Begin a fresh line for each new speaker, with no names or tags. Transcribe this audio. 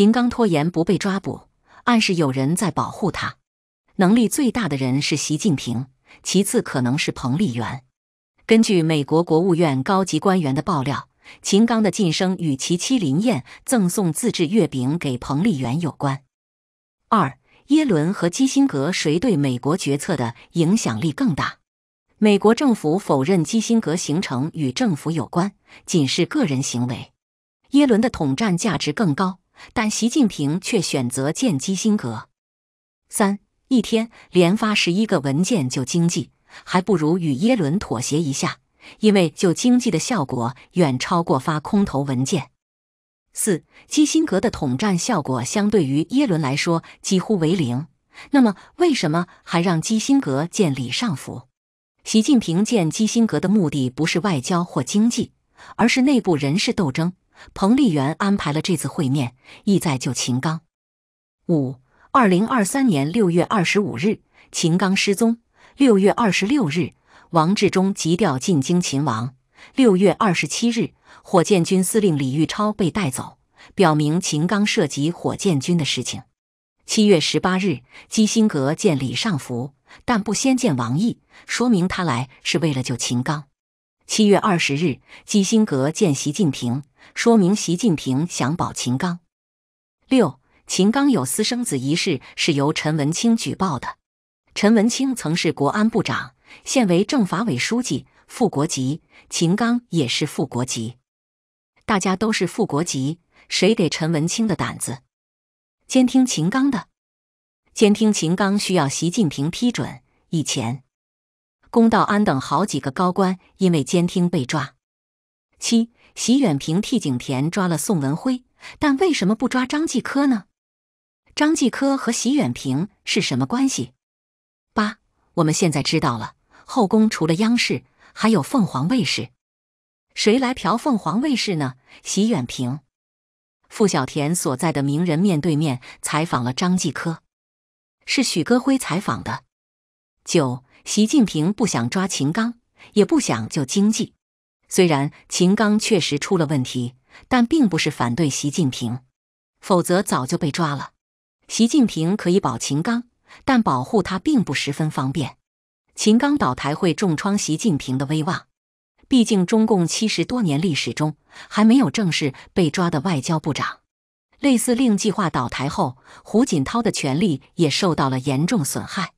秦刚拖延不被抓捕，暗示有人在保护他。能力最大的人是习近平，其次可能是彭丽媛。根据美国国务院高级官员的爆料，秦刚的晋升与其妻林燕赠送自制月饼给彭丽媛有关。二，耶伦和基辛格谁对美国决策的影响力更大？美国政府否认基辛格行程与政府有关，仅是个人行为。耶伦的统战价值更高，但习近平却选择见基辛格。三，一天连发十一个文件救经济，还不如与耶伦妥协一下，因为救经济的效果远超过发空头文件。四，基辛格的统战效果相对于耶伦来说几乎为零，那么为什么还让基辛格见李尚福？习近平见基辛格的目的不是外交或经济，而是内部人事斗争。彭丽媛安排了这次会面，意在救秦刚。五，二零二三年六月二十五日，秦刚失踪。六月二十六日，王志忠急调进京擒王。六月二十七日，火箭军司令李玉超被带走，表明秦刚涉及火箭军的事情。七月十八日，基辛格见李尚福。但不先见王毅，说明他来是为了救秦刚。七月二十日，基辛格见习近平，说明习近平想保秦刚。六，秦刚有私生子一事是由陈文清举报的。陈文清曾是国安部长，现为政法委书记，副国级。秦刚也是副国级，大家都是副国级，谁给陈文清的胆子监听秦刚的？监听秦刚需要习近平批准。以前，龚道安等好几个高官因为监听被抓。七，席远平替景田抓了宋文辉，但为什么不抓张继科呢？张继科和席远平是什么关系？八，我们现在知道了，后宫除了央视，还有凤凰卫视。谁来嫖凤凰卫视呢？席远平。傅小田所在的名人面对面采访了张继科。是许戈辉采访的。九，习近平不想抓秦刚，也不想救经济。虽然秦刚确实出了问题，但并不是反对习近平，否则早就被抓了。习近平可以保秦刚，但保护他并不十分方便。秦刚倒台会重创习近平的威望，毕竟中共七十多年历史中还没有正式被抓的外交部长。类似令计划倒台后，胡锦涛的权力也受到了严重损害。